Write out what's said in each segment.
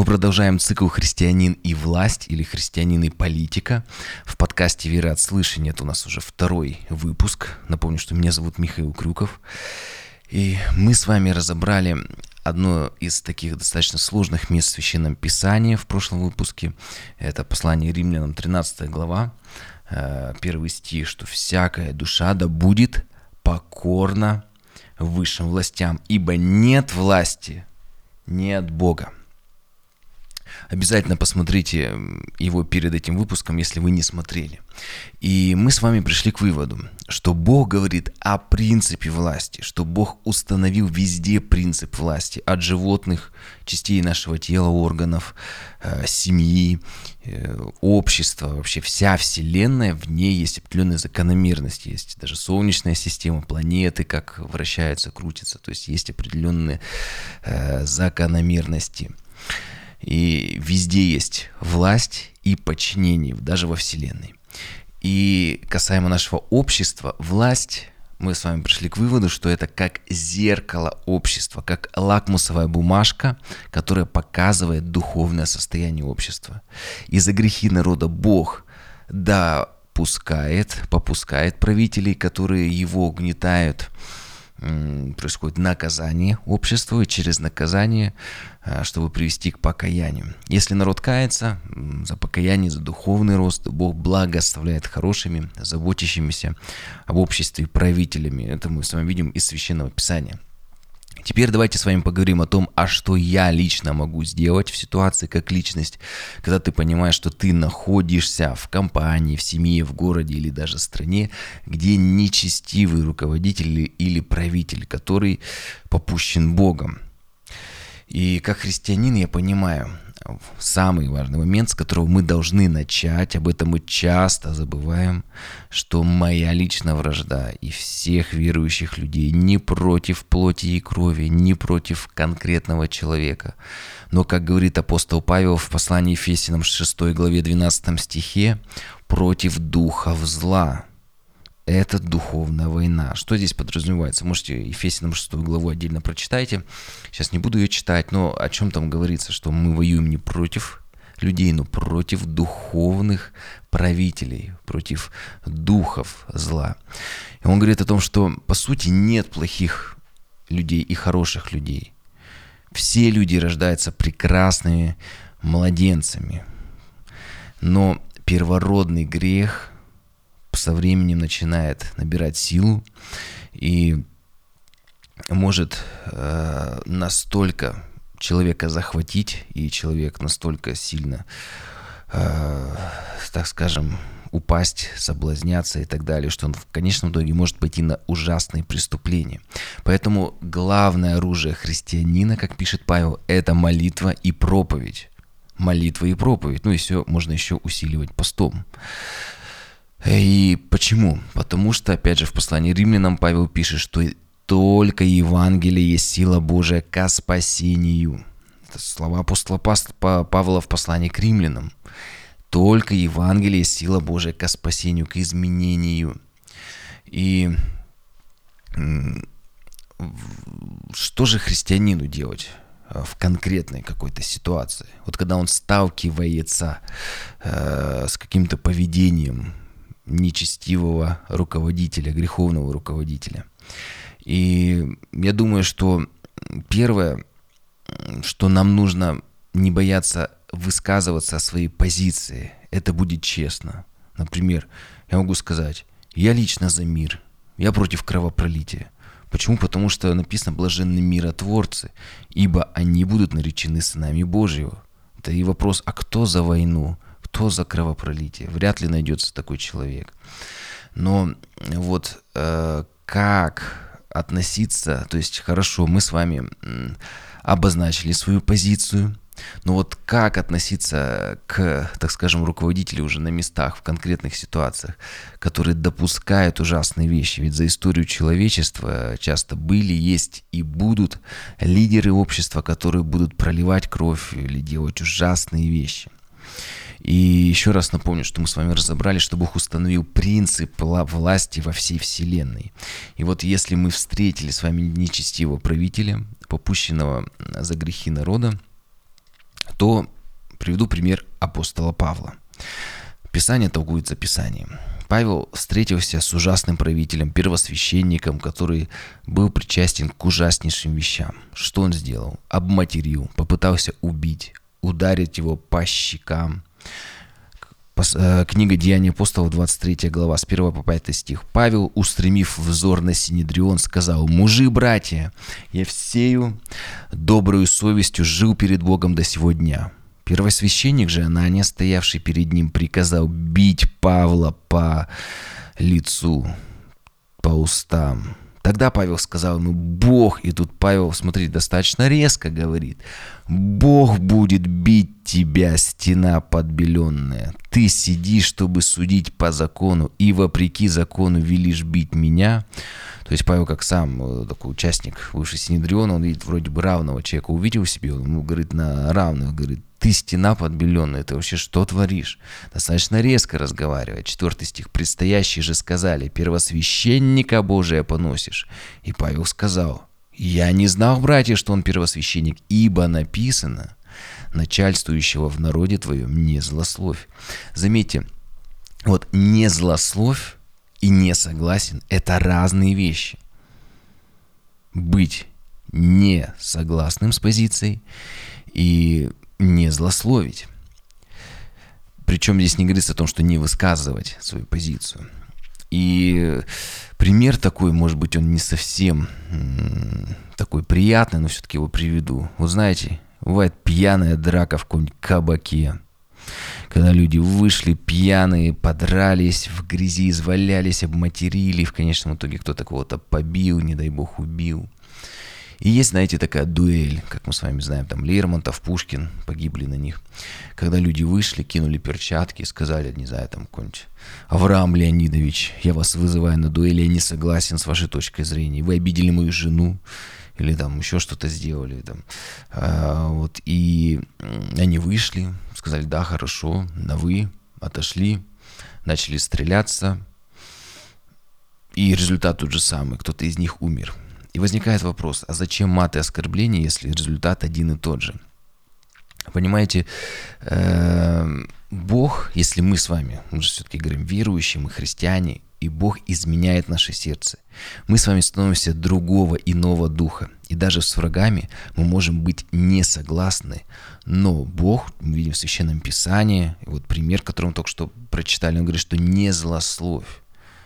Мы продолжаем цикл «Христианин и власть» или «Христианин и политика». В подкасте «Вера от слышания» это у нас уже второй выпуск. Напомню, что меня зовут Михаил Крюков. И мы с вами разобрали одно из таких достаточно сложных мест в Священном Писании в прошлом выпуске. Это послание римлянам, 13 глава, э, первый стих, что «всякая душа да будет покорна высшим властям, ибо нет власти не от Бога». Обязательно посмотрите его перед этим выпуском, если вы не смотрели. И мы с вами пришли к выводу, что Бог говорит о принципе власти, что Бог установил везде принцип власти, от животных, частей нашего тела, органов, э, семьи, э, общества, вообще вся Вселенная, в ней есть определенные закономерности, есть даже Солнечная система, планеты, как вращаются, крутятся, то есть есть определенные э, закономерности. И везде есть власть и подчинение, даже во Вселенной. И касаемо нашего общества, власть, мы с вами пришли к выводу, что это как зеркало общества, как лакмусовая бумажка, которая показывает духовное состояние общества. И за грехи народа Бог допускает, попускает правителей, которые его угнетают, происходит наказание обществу, и через наказание, а, чтобы привести к покаянию. Если народ кается за покаяние, за духовный рост, Бог благословляет хорошими, заботящимися об обществе правителями. Это мы с вами видим из Священного Писания – Теперь давайте с вами поговорим о том, а что я лично могу сделать в ситуации как личность, когда ты понимаешь, что ты находишься в компании, в семье, в городе или даже стране, где нечестивый руководитель или правитель, который попущен Богом. И как христианин я понимаю, самый важный момент, с которого мы должны начать, об этом мы часто забываем, что моя личная вражда и всех верующих людей не против плоти и крови, не против конкретного человека. Но, как говорит апостол Павел в послании Ефесянам 6 главе 12 стихе, против духов зла – это духовная война. Что здесь подразумевается? Можете Ефесянам 6 главу отдельно прочитайте. Сейчас не буду ее читать, но о чем там говорится, что мы воюем не против людей, но против духовных правителей, против духов зла. И он говорит о том, что по сути нет плохих людей и хороших людей. Все люди рождаются прекрасными младенцами. Но первородный грех со временем начинает набирать силу и может э, настолько человека захватить, и человек настолько сильно, э, так скажем, упасть, соблазняться и так далее, что он в конечном итоге может пойти на ужасные преступления. Поэтому главное оружие христианина, как пишет Павел, это молитва и проповедь. Молитва и проповедь. Ну и все можно еще усиливать постом. И почему? Потому что, опять же, в послании римлянам Павел пишет, что только Евангелие есть сила Божия ко спасению. Это слова апостола Павла в послании к римлянам. Только Евангелие есть сила Божия ко спасению, к изменению. И что же христианину делать э, в конкретной какой-то ситуации? Вот когда он сталкивается э, с каким-то поведением, нечестивого руководителя, греховного руководителя. И я думаю, что первое, что нам нужно не бояться высказываться о своей позиции, это будет честно. Например, я могу сказать, я лично за мир, я против кровопролития. Почему? Потому что написано «блаженны миротворцы, ибо они будут наречены сынами Божьего». Это и вопрос, а кто за войну? Кто за кровопролитие? Вряд ли найдется такой человек. Но вот э, как относиться, то есть хорошо, мы с вами обозначили свою позицию, но вот как относиться к, так скажем, руководителю уже на местах, в конкретных ситуациях, которые допускают ужасные вещи? Ведь за историю человечества часто были, есть и будут лидеры общества, которые будут проливать кровь или делать ужасные вещи. И еще раз напомню, что мы с вами разобрали, что Бог установил принцип власти во всей Вселенной. И вот если мы встретили с вами нечестивого правителя, попущенного за грехи народа, то приведу пример апостола Павла. Писание толкуется Писанием. Павел встретился с ужасным правителем, первосвященником, который был причастен к ужаснейшим вещам. Что он сделал? Обматерил, попытался убить, ударить его по щекам. Э, книга Деяния апостолов, 23 глава, с 1 по 5 стих. Павел, устремив взор на Синедрион, сказал, «Мужи, братья, я всею добрую совестью жил перед Богом до сего дня». Первосвященник же, Анания, стоявший перед ним, приказал бить Павла по лицу, по устам. Тогда Павел сказал ему, Бог, и тут Павел, смотрите, достаточно резко говорит, Бог будет бить тебя, стена подбеленная. Ты сидишь, чтобы судить по закону, и вопреки закону велишь бить меня. То есть Павел, как сам э, такой участник высшей Синедриона, он видит вроде бы равного человека, увидел себе, он ему говорит на равную, говорит, ты стена подбеленная, ты вообще что творишь? Достаточно резко разговаривать. Четвертый стих. Предстоящие же сказали, первосвященника Божия поносишь. И Павел сказал, я не знал, братья, что он первосвященник, ибо написано, начальствующего в народе твоем не злословь. Заметьте, вот не злословь и не согласен – это разные вещи. Быть не согласным с позицией и не злословить. Причем здесь не говорится о том, что не высказывать свою позицию. И пример такой, может быть, он не совсем такой приятный, но все-таки его приведу. Вы знаете, бывает пьяная драка в каком-нибудь кабаке когда люди вышли пьяные, подрались, в грязи извалялись, обматерили, в конечном итоге кто-то кого-то побил, не дай бог убил. И есть, знаете, такая дуэль, как мы с вами знаем, там Лермонтов, Пушкин погибли на них. Когда люди вышли, кинули перчатки, сказали, не знаю, там какой-нибудь Авраам Леонидович, я вас вызываю на дуэль, я не согласен с вашей точкой зрения. Вы обидели мою жену, или там еще что-то сделали. Там. А, вот, и они вышли, сказали, да, хорошо, на вы, отошли, начали стреляться, и результат тот же самый, кто-то из них умер. И возникает вопрос, а зачем маты оскорбления, если результат один и тот же? Понимаете, э, Бог, если мы с вами, мы же все-таки говорим верующие, мы христиане, и Бог изменяет наше сердце. Мы с вами становимся другого иного духа. И даже с врагами мы можем быть не согласны, но Бог, мы видим в Священном Писании, вот пример, который мы только что прочитали, он говорит, что не злословь,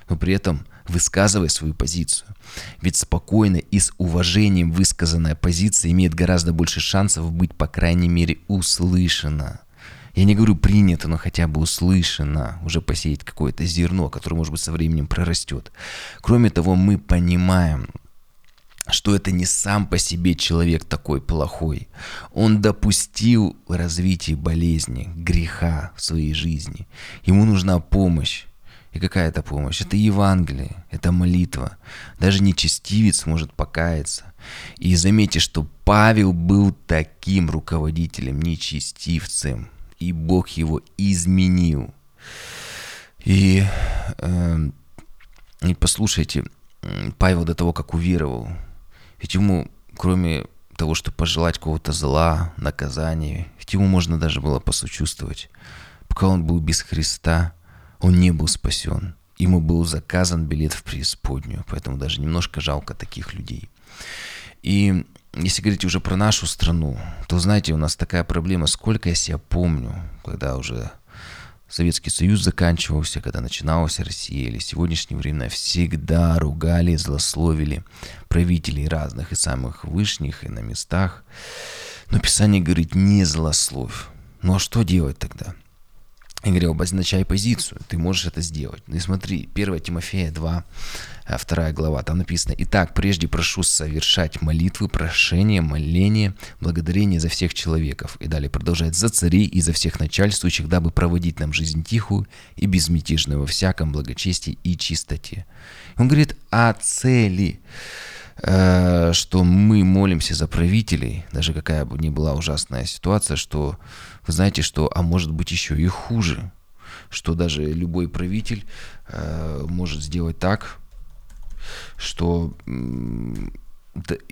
но при этом высказывай свою позицию. Ведь спокойно и с уважением высказанная позиция имеет гораздо больше шансов быть, по крайней мере, услышана. Я не говорю принято, но хотя бы услышано, уже посеять какое-то зерно, которое, может быть, со временем прорастет. Кроме того, мы понимаем, что это не сам по себе человек такой плохой. Он допустил развитие болезни, греха в своей жизни. Ему нужна помощь. И какая это помощь? Это Евангелие, это молитва. Даже нечестивец может покаяться. И заметьте, что Павел был таким руководителем, нечестивцем и Бог его изменил. И, э, и послушайте, Павел до того, как уверовал, ведь ему, кроме того, что пожелать кого-то зла, наказания, ведь ему можно даже было посочувствовать. Пока он был без Христа, он не был спасен. Ему был заказан билет в преисподнюю, поэтому даже немножко жалко таких людей. И если говорить уже про нашу страну, то, знаете, у нас такая проблема, сколько я себя помню, когда уже Советский Союз заканчивался, когда начиналась Россия или сегодняшнее время, всегда ругали, злословили правителей разных и самых вышних, и на местах. Но Писание говорит, не злословь. Ну а что делать тогда? Я говорил, обозначай позицию, ты можешь это сделать. Ну и смотри, 1 Тимофея 2, а, вторая глава, там написано, «Итак, прежде прошу совершать молитвы, прошения, моления, благодарение за всех человеков». И далее продолжает, «За царей и за всех начальствующих, дабы проводить нам жизнь тихую и безмятежную во всяком благочестии и чистоте». Он говорит о цели, э, что мы молимся за правителей, даже какая бы ни была ужасная ситуация, что вы знаете, что, а может быть еще и хуже, что даже любой правитель э, может сделать так, что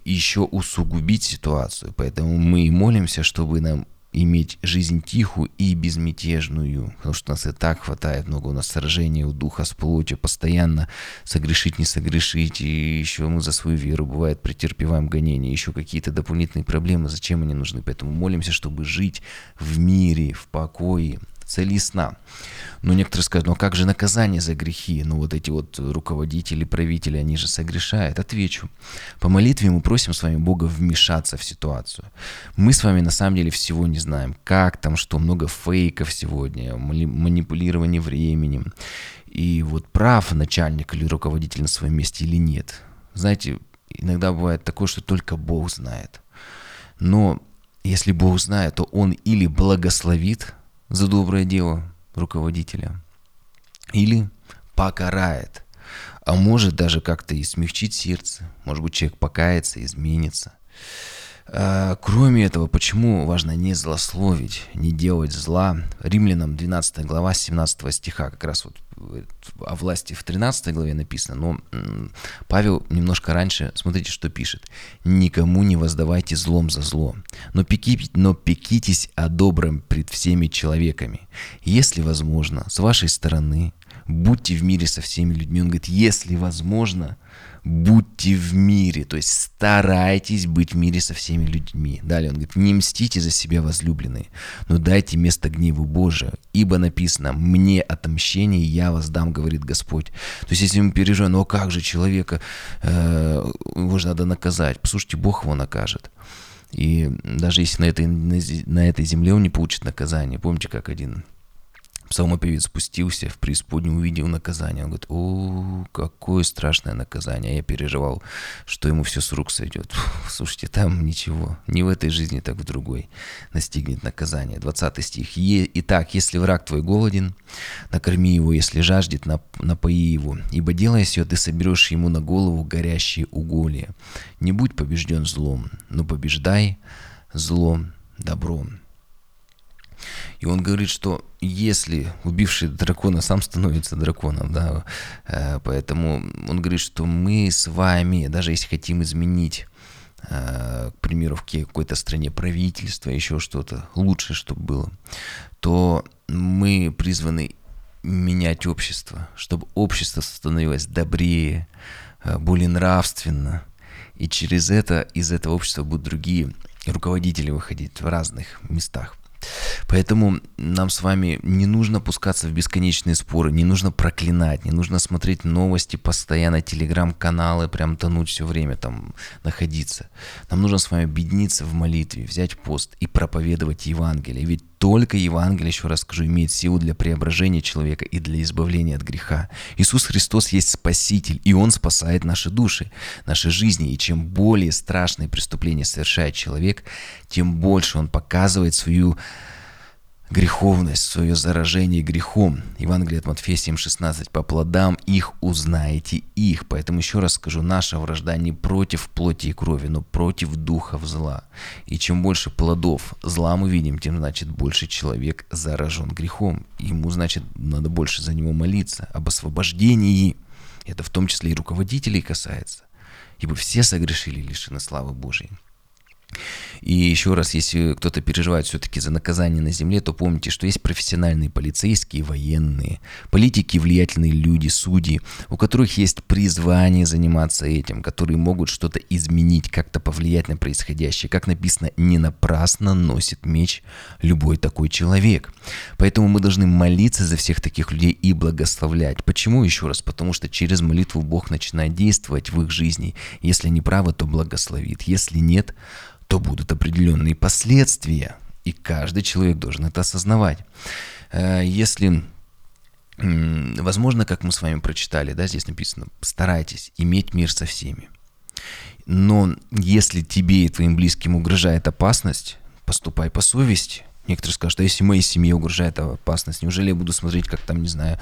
еще усугубить ситуацию. Поэтому мы молимся, чтобы нам иметь жизнь тихую и безмятежную, потому что нас и так хватает много у нас сражений у духа с плотью, постоянно согрешить, не согрешить, и еще мы за свою веру, бывает, претерпеваем гонения, еще какие-то дополнительные проблемы, зачем они нужны, поэтому молимся, чтобы жить в мире, в покое, цель ясна. Но некоторые скажут, ну а как же наказание за грехи? Ну вот эти вот руководители, правители, они же согрешают. Отвечу. По молитве мы просим с вами Бога вмешаться в ситуацию. Мы с вами на самом деле всего не знаем. Как там, что много фейков сегодня, манипулирование временем. И вот прав начальник или руководитель на своем месте или нет. Знаете, иногда бывает такое, что только Бог знает. Но если Бог знает, то Он или благословит за доброе дело руководителя, или покарает, а может даже как-то и смягчить сердце, может быть человек покается, изменится. А, кроме этого, почему важно не злословить, не делать зла? Римлянам 12 глава 17 стиха, как раз вот о власти в 13 главе написано, но Павел немножко раньше, смотрите, что пишет. «Никому не воздавайте злом за зло, но, пеки, но пекитесь о добром пред всеми человеками. Если возможно, с вашей стороны, будьте в мире со всеми людьми». Он говорит, если возможно, будьте в мире, то есть старайтесь быть в мире со всеми людьми. Далее он говорит, не мстите за себя, возлюбленные, но дайте место гневу Божию, ибо написано, мне отомщение я воздам, говорит Господь. То есть если мы переживаем, ну а как же человека, э, его же надо наказать, послушайте, Бог его накажет. И даже если на этой, на этой земле он не получит наказание, помните, как один Псалмопевец спустился в преисподнюю, увидел наказание. Он говорит, о, какое страшное наказание. Я переживал, что ему все с рук сойдет. Слушайте, там ничего. Не в этой жизни, так в другой настигнет наказание. 20 стих. «Итак, если враг твой голоден, накорми его, если жаждет, напои его. Ибо делая все, ты соберешь ему на голову горящие уголья. Не будь побежден злом, но побеждай злом добром». И он говорит, что если убивший дракона сам становится драконом, да, э, поэтому он говорит, что мы с вами, даже если хотим изменить э, к примеру, в какой-то стране правительство, еще что-то лучше, чтобы было, то мы призваны менять общество, чтобы общество становилось добрее, э, более нравственно. И через это, из этого общества будут другие руководители выходить в разных местах. Поэтому нам с вами не нужно пускаться в бесконечные споры, не нужно проклинать, не нужно смотреть новости, постоянно телеграм-каналы, прям тонуть все время там находиться. Нам нужно с вами объединиться в молитве, взять пост и проповедовать Евангелие. Ведь только Евангелие, еще раз скажу, имеет силу для преображения человека и для избавления от греха. Иисус Христос есть Спаситель, и Он спасает наши души, наши жизни. И чем более страшные преступления совершает человек, тем больше он показывает свою греховность, свое заражение грехом. Евангелие от Матфея 7,16. «По плодам их узнаете их». Поэтому еще раз скажу, наша вражда не против плоти и крови, но против духов зла. И чем больше плодов зла мы видим, тем значит больше человек заражен грехом. Ему значит надо больше за него молиться об освобождении. Это в том числе и руководителей касается. Ибо все согрешили лишены славы Божьей. И еще раз, если кто-то переживает все-таки за наказание на земле, то помните, что есть профессиональные полицейские, военные, политики, влиятельные люди, судьи, у которых есть призвание заниматься этим, которые могут что-то изменить, как-то повлиять на происходящее. Как написано, не напрасно носит меч любой такой человек. Поэтому мы должны молиться за всех таких людей и благословлять. Почему еще раз? Потому что через молитву Бог начинает действовать в их жизни. Если они правы, то благословит. Если нет, то будут определенные последствия. И каждый человек должен это осознавать. Э, если Возможно, как мы с вами прочитали, да, здесь написано, старайтесь иметь мир со всеми. Но если тебе и твоим близким угрожает опасность, поступай по совести. Некоторые скажут, а если моей семье угрожает опасность, неужели я буду смотреть, как там, не знаю,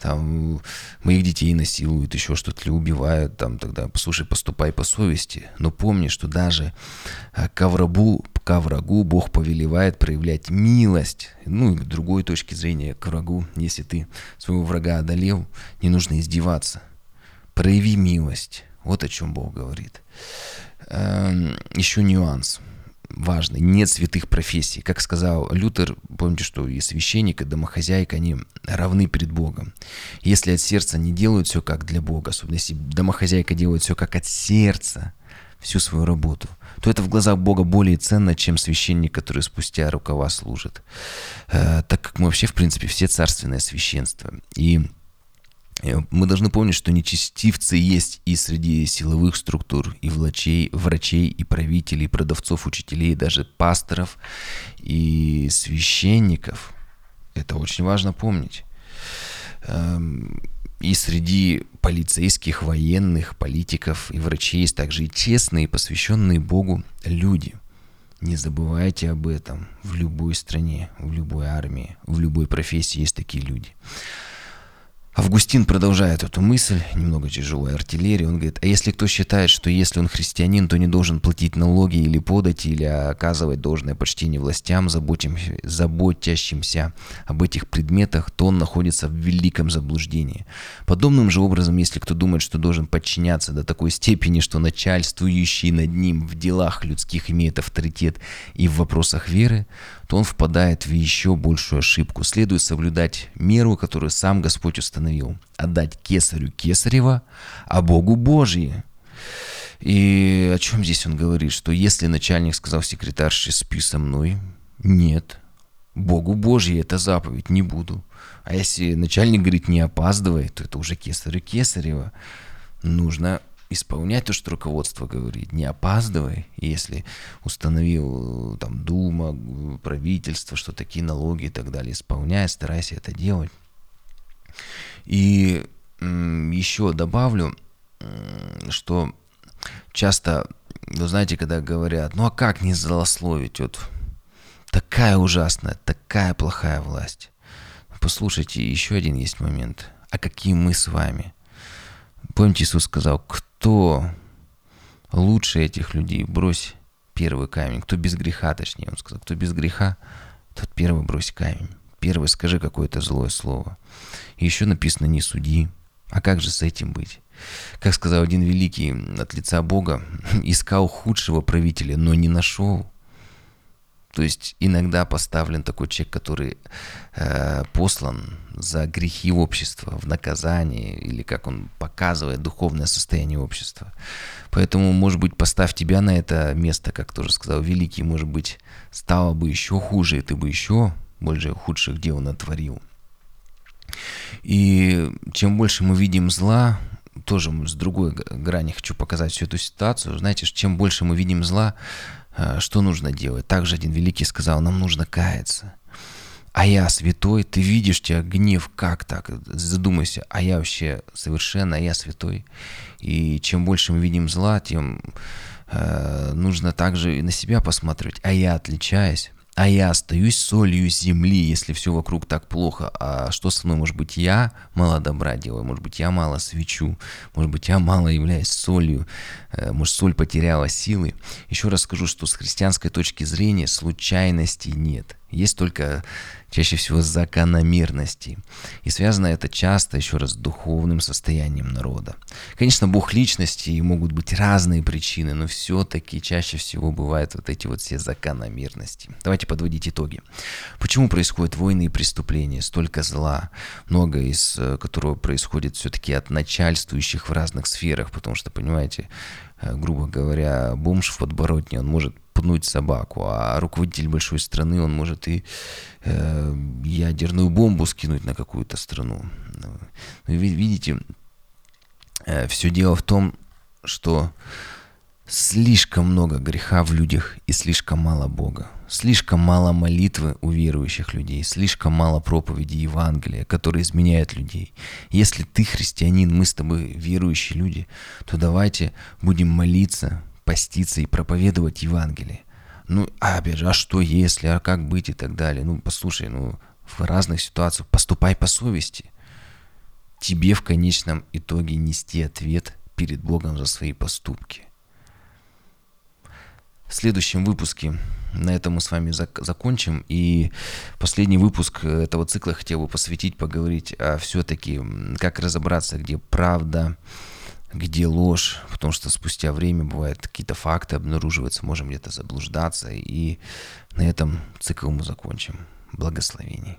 там моих детей насилуют, еще что-то или убивают, там тогда, послушай, поступай по совести. Но помни, что даже а, к врагу, Бог повелевает проявлять милость. Ну и другой точки зрения, к врагу, если ты своего врага одолел, не нужно издеваться. Прояви милость. Вот о чем Бог говорит. Эм, еще нюанс – важный. Нет святых профессий. Как сказал Лютер, помните, что и священник, и домохозяйка, они равны перед Богом. Если от сердца не делают все как для Бога, особенно если домохозяйка делает все как от сердца, всю свою работу, то это в глазах Бога более ценно, чем священник, который спустя рукава служит. Э, так как мы вообще, в принципе, все царственное священство. И мы должны помнить, что нечестивцы есть и среди силовых структур, и врачей, врачей, и правителей, и продавцов, учителей, и даже пасторов, и священников. Это очень важно помнить. Эм, и среди полицейских, военных, политиков и врачей есть также и честные, посвященные Богу люди. Не забывайте об этом. В любой стране, в любой армии, в любой профессии есть такие люди. Августин продолжает эту мысль, немного тяжелая артиллерия. Он говорит, а если кто считает, что если он христианин, то не должен платить налоги или подать, или оказывать должное почтение властям, заботящимся об этих предметах, то он находится в великом заблуждении. Подобным же образом, если кто думает, что должен подчиняться до такой степени, что начальствующий над ним в делах людских имеет авторитет и в вопросах веры, то он впадает в еще большую ошибку. Следует соблюдать меру, которую сам Господь установил. Отдать кесарю кесарева, а Богу Божье. И о чем здесь он говорит? Что если начальник сказал секретарше «спи со мной», нет, Богу Божье это заповедь, не буду. А если начальник говорит «не опаздывай», то это уже кесарю кесарева. Нужно исполнять то, что руководство говорит, не опаздывай, если установил там Дума, правительство, что такие налоги и так далее, исполняй, старайся это делать. И еще добавлю, что часто, вы знаете, когда говорят, ну а как не злословить, вот такая ужасная, такая плохая власть. Послушайте, еще один есть момент. А какие мы с вами? Помните, Иисус сказал, кто лучше этих людей, брось первый камень. Кто без греха, точнее, он сказал, кто без греха, тот первый брось камень. Первый скажи какое-то злое слово. И еще написано «не суди». А как же с этим быть? Как сказал один великий от лица Бога, искал худшего правителя, но не нашел. То есть иногда поставлен такой человек, который э, послан за грехи общества, в наказание, или как он показывает духовное состояние общества. Поэтому, может быть, поставь тебя на это место, как тоже сказал Великий, может быть, стало бы еще хуже, и ты бы еще больше худших дел натворил. И чем больше мы видим зла, тоже с другой грани хочу показать всю эту ситуацию. Знаете, чем больше мы видим зла, что нужно делать? Также один великий сказал, нам нужно каяться. А я святой, ты видишь тебя гнев, как так? Задумайся, а я вообще совершенно, а я святой. И чем больше мы видим зла, тем э, нужно также и на себя посмотреть. А я отличаюсь а я остаюсь солью земли, если все вокруг так плохо. А что со мной? Может быть, я мало добра делаю, может быть, я мало свечу, может быть, я мало являюсь солью, э, может, соль потеряла силы. Еще раз скажу, что с христианской точки зрения случайностей нет. Есть только чаще всего закономерности. И связано это часто, еще раз, с духовным состоянием народа. Конечно, Бог личности и могут быть разные причины, но все-таки чаще всего бывают вот эти вот все закономерности. Давайте подводить итоги. Почему происходят войны и преступления? Столько зла, много из э, которого происходит все-таки от начальствующих в разных сферах, потому что, понимаете, э, грубо говоря, бомж в подборотне, он может пнуть собаку, а руководитель большой страны, он может и э, ядерную бомбу скинуть на какую-то страну. Вы видите, э, все дело в том, что слишком много греха в людях и слишком мало Бога. Слишком мало молитвы у верующих людей, слишком мало проповеди Евангелия, которые изменяют людей. Если ты христианин, мы с тобой верующие люди, то давайте будем молиться, поститься и проповедовать Евангелие. Ну, а опять же, а что если, а как быть и так далее. Ну, послушай, ну, в разных ситуациях поступай по совести. Тебе в конечном итоге нести ответ перед Богом за свои поступки. В следующем выпуске на этом мы с вами зак- закончим. И последний выпуск этого цикла хотел бы посвятить, поговорить о все-таки, как разобраться, где правда, где ложь, потому что спустя время бывают какие-то факты обнаруживаются, можем где-то заблуждаться, и на этом цикл мы закончим. Благословений.